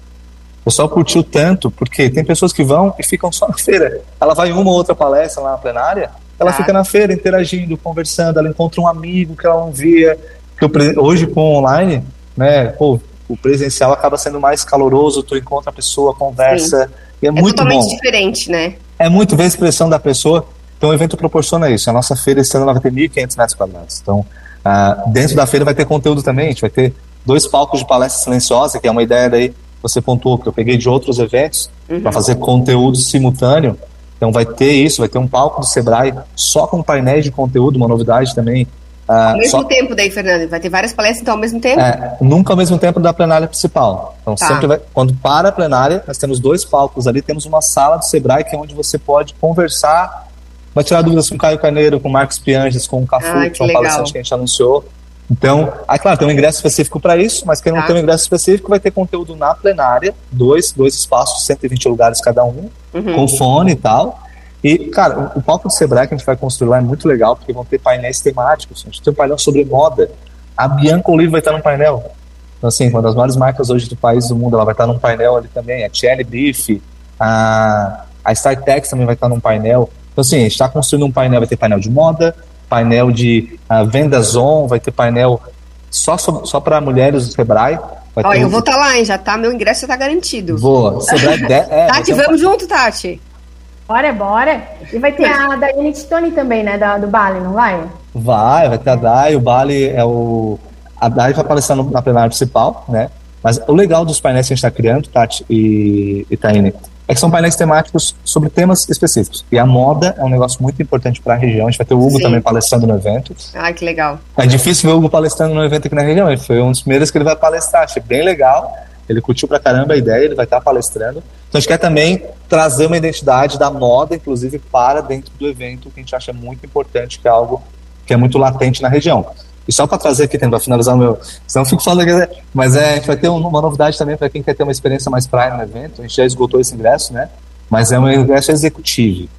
O pessoal curtiu tanto porque tem pessoas que vão e ficam só na feira. Ela vai em uma ou outra palestra lá na plenária, ela ah. fica na feira interagindo, conversando, ela encontra um amigo que ela não via. Que eu, hoje com online, né? Pô, o presencial acaba sendo mais caloroso, tu encontra a pessoa, conversa, e é, é muito totalmente
bom. diferente, né?
É muito ver a expressão da pessoa, então o evento proporciona isso. A nossa feira esse ano vai ter 1.500 metros quadrados. Então, uh, dentro da feira vai ter conteúdo também, a gente vai ter dois palcos de palestra silenciosa, que é uma ideia daí, você pontuou, que eu peguei de outros eventos, uhum. para fazer conteúdo simultâneo. Então vai ter isso, vai ter um palco do Sebrae só com painéis de conteúdo, uma novidade também
ah, ao mesmo só... tempo daí, Fernando? Vai ter várias palestras então ao mesmo tempo?
É, nunca ao mesmo tempo da plenária principal. Então, tá. sempre vai, quando para a plenária, nós temos dois palcos ali, temos uma sala do Sebrae que é onde você pode conversar, vai tirar dúvidas com o Caio Carneiro, com o Marcos Pianges, com o Cafu, ah, que, é um palestrante que a gente anunciou. Então, aí, claro, tem um ingresso específico para isso, mas quem não tá. tem um ingresso específico vai ter conteúdo na plenária, dois, dois espaços, 120 lugares cada um, uhum. com fone e tal. E, cara, o, palco do Sebrae que a gente vai construir lá é muito legal, porque vão ter painéis temáticos. A gente tem um painel sobre moda. A Bianca Olive vai estar no painel. Então, assim, uma das maiores marcas hoje do país do mundo, ela vai estar num painel ali também. A Thierry Beef, a, a StarTex também vai estar num painel. Então, assim, a gente está construindo um painel, vai ter painel de moda, painel de uh, vendas on, vai ter painel só, só para mulheres do Sebrae.
Ó, um... eu vou estar tá lá, hein? Já tá, meu ingresso já tá garantido.
Boa. Sebrae de...
é, Tati, vamos um... junto, Tati.
Bora, bora. E vai ter a Daiane Titone também, né? Da, do Bali, não vai?
Vai, vai ter a Dai. O Bali é o. A Dai vai aparecer na plenária principal, né? Mas o legal dos painéis que a gente está criando, Tati e, e Taine, é que são painéis temáticos sobre temas específicos. E a moda é um negócio muito importante para a região. A gente vai ter o Hugo Sim. também palestrando no evento.
Ai, que legal.
É difícil ver o Hugo palestrando no evento aqui na região. Ele foi um dos primeiros que ele vai palestrar. Achei bem legal. Ele curtiu pra caramba a ideia, ele vai estar palestrando. Então a gente quer também trazer uma identidade da moda, inclusive, para dentro do evento, que a gente acha muito importante, que é algo que é muito latente na região. E só para trazer aqui, para finalizar o meu. Senão eu fico falando aqui, mas é, a gente vai ter uma novidade também para quem quer ter uma experiência mais praia no evento. A gente já esgotou esse ingresso, né? Mas é um ingresso executivo.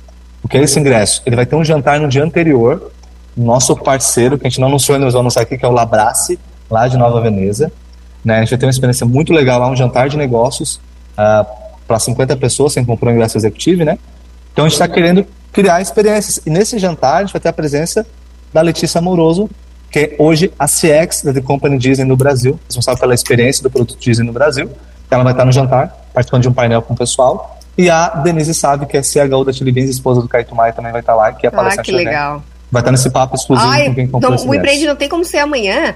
O que é esse ingresso? Ele vai ter um jantar no dia anterior, nosso parceiro, que a gente não anunciou, nós vamos anunciar aqui, que é o Labrace, lá de Nova Veneza. Né? A gente vai ter uma experiência muito legal lá, um jantar de negócios uh, para 50 pessoas, sem comprar um ingresso executivo, né? Então a gente está querendo criar experiências. E nesse jantar a gente vai ter a presença da Letícia Amoroso, que é hoje a CX da The Company Disney no Brasil, responsável pela experiência do produto Disney no Brasil. Ela vai estar no jantar. participando de um painel com o pessoal. E a Denise Sabe, que é CHO da Chili Beans, esposa do Caio Maia, também vai estar lá, que é
Ah, que legal.
Vai estar nesse papo exclusivo
Ai,
com quem comprou
então,
esse
o. Empreende não tem como ser amanhã.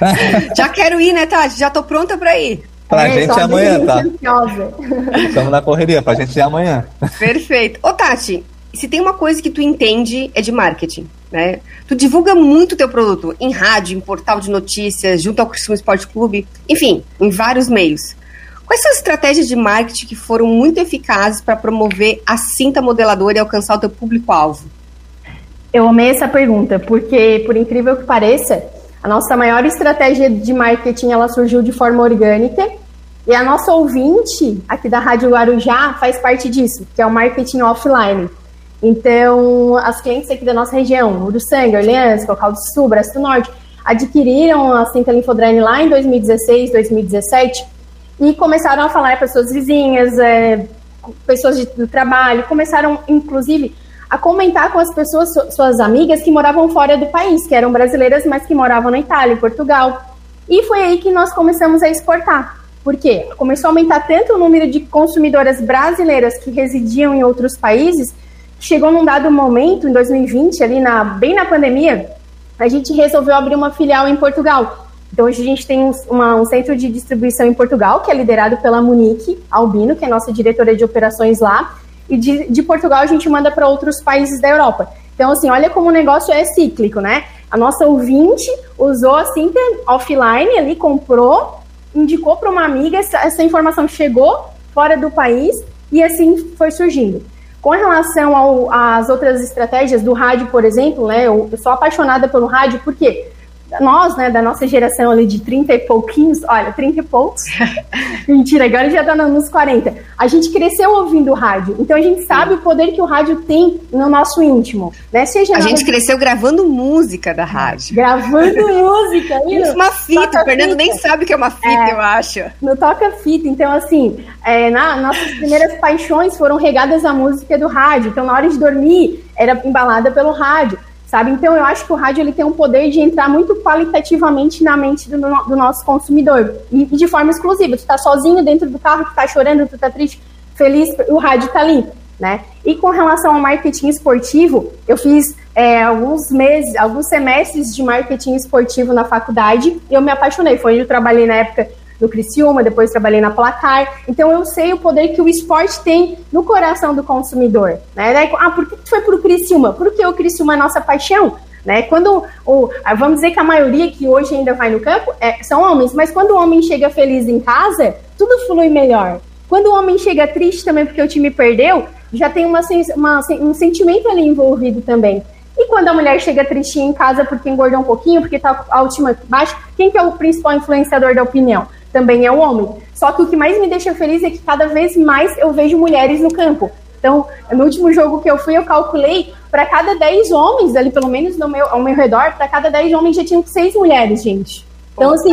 Já quero ir, né, Tati? Já tô pronta pra ir.
Pra
É,
gente é amanhã, tá?
ansiosa.
Estamos na correria, pra gente é amanhã.
Perfeito. Ô, Tati, se tem uma coisa que tu entende é de marketing, né? Tu divulga muito teu produto em rádio, em portal de notícias, junto ao Criciúma Esporte Clube, enfim, em vários meios. Quais são as estratégias de marketing que foram muito eficazes para promover a cinta modeladora e alcançar o teu público-alvo?
Eu amei essa pergunta, porque, por incrível que pareça, a nossa maior estratégia de marketing ela surgiu de forma orgânica e a nossa ouvinte aqui da Rádio Guarujá faz parte disso, que é o marketing offline. Então, as clientes aqui da nossa região, Uruçanga, Orleans, Cocal do Sul, do Norte, adquiriram a cinta Linfodraine lá em 2016, 2017 e começaram a falar para suas vizinhas, é, pessoas de, do trabalho, começaram, inclusive, a comentar com as pessoas, su- suas amigas que moravam fora do país, que eram brasileiras, mas que moravam na Itália, em Portugal. E foi aí que nós começamos a exportar. Por quê? Começou a aumentar tanto o número de consumidoras brasileiras que residiam em outros países, que chegou num dado momento, em 2020, ali na, bem na pandemia, a gente resolveu abrir uma filial em Portugal. Então, hoje a gente tem um, uma- um centro de distribuição em Portugal, que é liderado pela Monique Albino, que é nossa diretora de operações lá. E de, de Portugal a gente manda para outros países da Europa. Então, assim, olha como o negócio é cíclico, né? A nossa ouvinte usou a cinta offline ali, comprou, indicou para uma amiga, essa, essa informação chegou fora do país e assim foi surgindo. Com relação às outras estratégias do rádio, por exemplo, né, eu, eu sou apaixonada pelo rádio porque nós, né, da nossa geração ali de 30 e pouquinhos, olha, 30 e poucos, mentira, agora já tá nos 40. A gente cresceu ouvindo rádio, então a gente sabe o poder que o rádio tem no nosso íntimo, né? Seja
A gente cresceu gravando música da rádio.
gravando música, viu?
Uma fita,
Toca
o Fernando nem
fita.
sabe o que é uma fita,
É.
eu acho.
no toca-fita. Então, assim, é, na- nossas primeiras paixões foram regadas à música do rádio. Então, na hora de dormir, era embalada pelo rádio, sabe? Então, eu acho que o rádio ele tem um poder de entrar muito qualitativamente na mente do, do nosso consumidor. E de forma exclusiva. Tu tá sozinho dentro do carro, tu tá chorando, tu tá triste, feliz, o rádio tá ali. Né? E com relação ao marketing esportivo, eu fiz é, alguns meses, alguns semestres de marketing esportivo na faculdade e eu me apaixonei. Foi onde eu trabalhei na época no Criciúma, depois trabalhei na Placar. Então eu sei o poder que o esporte tem no coração do consumidor. Né? Ah, por que foi pro Criciúma? Porque o Criciúma é nossa paixão. Né? Quando o, ah, vamos dizer que a maioria que hoje ainda vai no campo é, são homens, mas quando o homem chega feliz em casa, tudo flui melhor. Quando o homem chega triste também porque o time perdeu, já tem uma, uma um sentimento ali envolvido também. E quando a mulher chega tristinha em casa porque engordou um pouquinho, porque tá a última baixa, quem que é o principal influenciador da opinião? Também é o homem. Só que o que mais me deixa feliz é que cada vez mais eu vejo mulheres no campo. Então, no último jogo que eu fui, eu calculei para cada 10 homens, ali pelo menos no meu, ao meu redor, para cada 10 homens já tinham 6 mulheres, gente. Então, assim!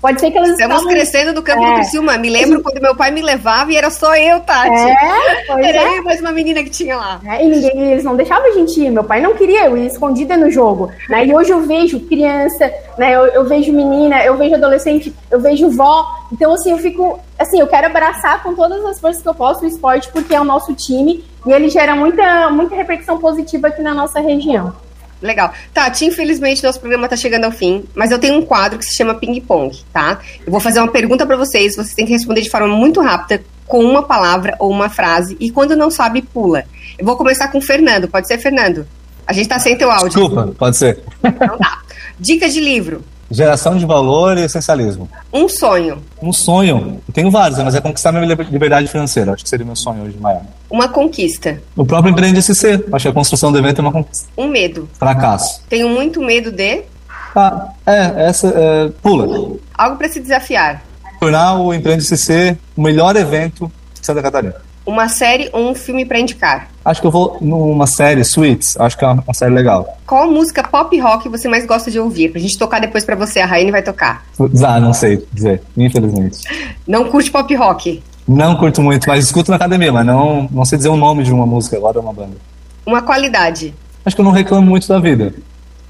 Pode ser que elas
Estamos
estavam-
crescendo do campo
É.
do Criciúma. Me lembro quando meu pai me levava e era só eu, Tati.
É, pois
Era
é.
eu mais uma menina que tinha lá.
né? E ninguém, eles não deixavam a gente ir. Meu pai não queria, eu ia escondida no jogo. Né? E hoje eu vejo criança, né? eu, eu vejo menina, eu vejo adolescente, eu vejo vó. Então, assim, eu fico. Assim, eu quero abraçar com todas as forças que eu posso o esporte, porque é o nosso time e ele gera muita, muita repercussão positiva aqui na nossa região.
Legal. Tati, infelizmente nosso programa tá chegando ao fim, mas eu tenho um quadro que se chama Ping Pong, tá? Eu vou fazer uma pergunta para vocês, vocês têm que responder de forma muito rápida, com uma palavra ou uma frase, e quando não sabe, pula. Eu vou começar com o Fernando, pode ser, Fernando? A gente tá sem teu áudio.
Desculpa, pode ser.
Então tá. Dica de livro.
Geração de valor e essencialismo.
Um sonho.
Um sonho, eu tenho vários, né, mas é conquistar minha liber- liberdade financeira. Acho que seria meu sonho hoje maior.
Uma conquista.
O próprio Empreende SC. Acho que a construção do evento é uma conquista.
Um medo.
Fracasso.
Tenho muito medo de
Ah, é, essa. É, pula.
algo para se desafiar.
Tornar o Empreende SC o melhor evento de Santa Catarina.
Uma série ou um filme para indicar.
Acho que eu vou numa série, Suits. Acho que é uma, série legal.
Qual música pop rock você mais gosta de ouvir? Pra gente tocar depois pra você, a Raine vai tocar.
Ah, não sei dizer, infelizmente.
Não curte pop rock.
Não curto muito, mas escuto na academia, mas não, não sei dizer o nome de uma música agora uma banda.
Uma qualidade.
Acho que eu não reclamo muito da vida.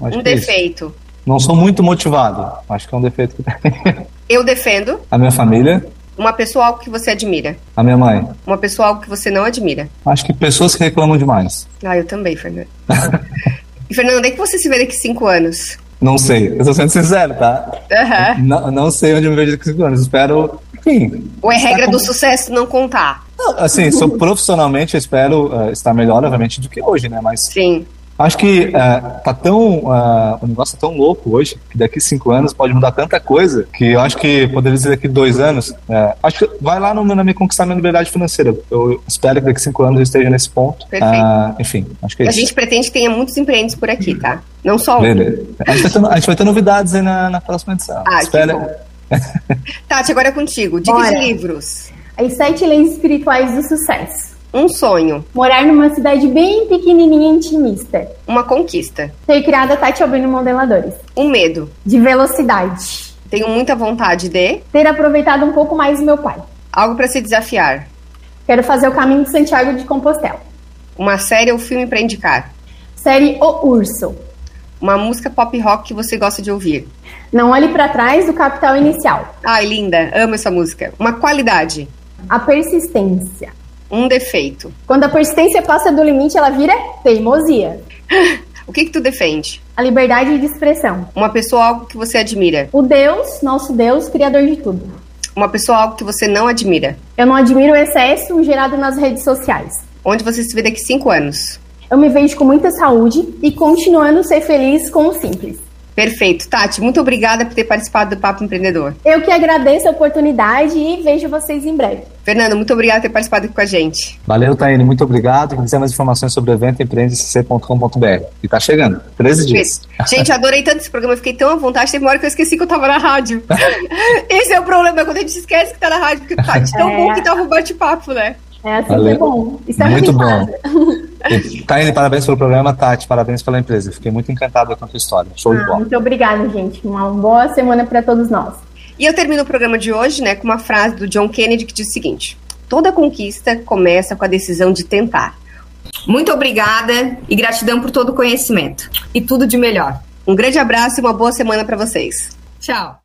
Acho
Um
é
defeito.
Não sou muito motivado. Acho que é um defeito que tem.
Eu defendo.
A minha família,
Uma pessoa algo que você admira.
A minha mãe.
Uma pessoa algo que você não admira.
Acho que pessoas que reclamam demais.
Ah, eu também, Fernando. e Fernando, onde é que você se vê daqui cinco anos?
Não sei, eu tô sendo sincero, tá?
Uhum.
Não, não sei onde eu me vejo daqui cinco anos. Espero, enfim.
Ou é regra do sucesso não contar?
Não, assim, sou profissionalmente, eu espero uh, estar melhor, obviamente, do que hoje, né? Mas
Sim.
Acho que uh, tá tão. Uh, o negócio tá tão louco hoje que daqui cinco anos pode mudar tanta coisa que eu acho que poderia dizer daqui dois anos. Uh, acho que vai lá no, na minha conquistar minha liberdade financeira. Eu espero que daqui cinco anos eu esteja nesse ponto.
Perfeito.
enfim, acho que é
A
isso.
gente pretende que tenha muitos empreendedores por aqui, tá? Não só um.
Beleza. A gente, vai ter, a gente vai ter novidades aí na, na próxima edição.
Ah, que bom. Tati, agora é contigo. Dicas
Bora.
de livros.
As sete leis espirituais do sucesso.
Um sonho.
Morar numa cidade bem pequenininha e intimista.
Uma conquista.
Ter criado a Tati Albino Modeladores.
Um medo.
De velocidade.
Tenho muita vontade de.
Ter aproveitado um pouco mais o meu pai.
Algo para se desafiar.
Quero fazer o caminho de Santiago de Compostela.
Uma série ou filme para indicar.
Série O Urso.
Uma música pop rock que você gosta de ouvir.
Não olhe para trás do capital inicial.
Ai, linda. Amo essa música. Uma qualidade.
A persistência.
Um defeito.
Quando a persistência passa do limite, ela vira teimosia.
O que que tu defende?
A liberdade de expressão.
Uma pessoa algo que você admira.
O Deus, nosso Deus, criador de tudo.
Uma pessoa algo que você não admira.
Eu não admiro o excesso gerado nas redes sociais.
Onde você se vê daqui cinco anos.
Eu me vejo com muita saúde e continuando a ser feliz com o simples.
Perfeito. Tati, muito obrigada por ter participado do Papo Empreendedor.
Eu que agradeço a oportunidade e vejo vocês em breve.
Fernando, muito obrigada por ter participado aqui com a gente.
Valeu, Taine. Muito obrigado. Quem quiser mais informações sobre o evento, empreendecc.com.br. E tá chegando. 13 dias.
Gente, adorei tanto esse programa, eu fiquei tão à vontade. Teve uma hora que eu esqueci que eu tava na rádio. Esse é o problema, quando a gente esquece que tá na rádio, porque tá de tão
É.
bom que tava o bate-papo, né?
É assim
Valeu.
que é bom. Estamos
Muito
em
bom.
casa.
Taine, parabéns pelo programa. Tati, parabéns pela empresa. Fiquei muito encantado com a tua história. Show de
Ah,
bola.
muito obrigada, gente. Uma boa semana para todos nós.
E eu termino o programa de hoje, né, com uma frase do John Kennedy que diz o seguinte: Toda conquista começa com a decisão de tentar. Muito obrigada e gratidão por todo o conhecimento. E tudo de melhor. Um grande abraço e uma boa semana para vocês. Tchau.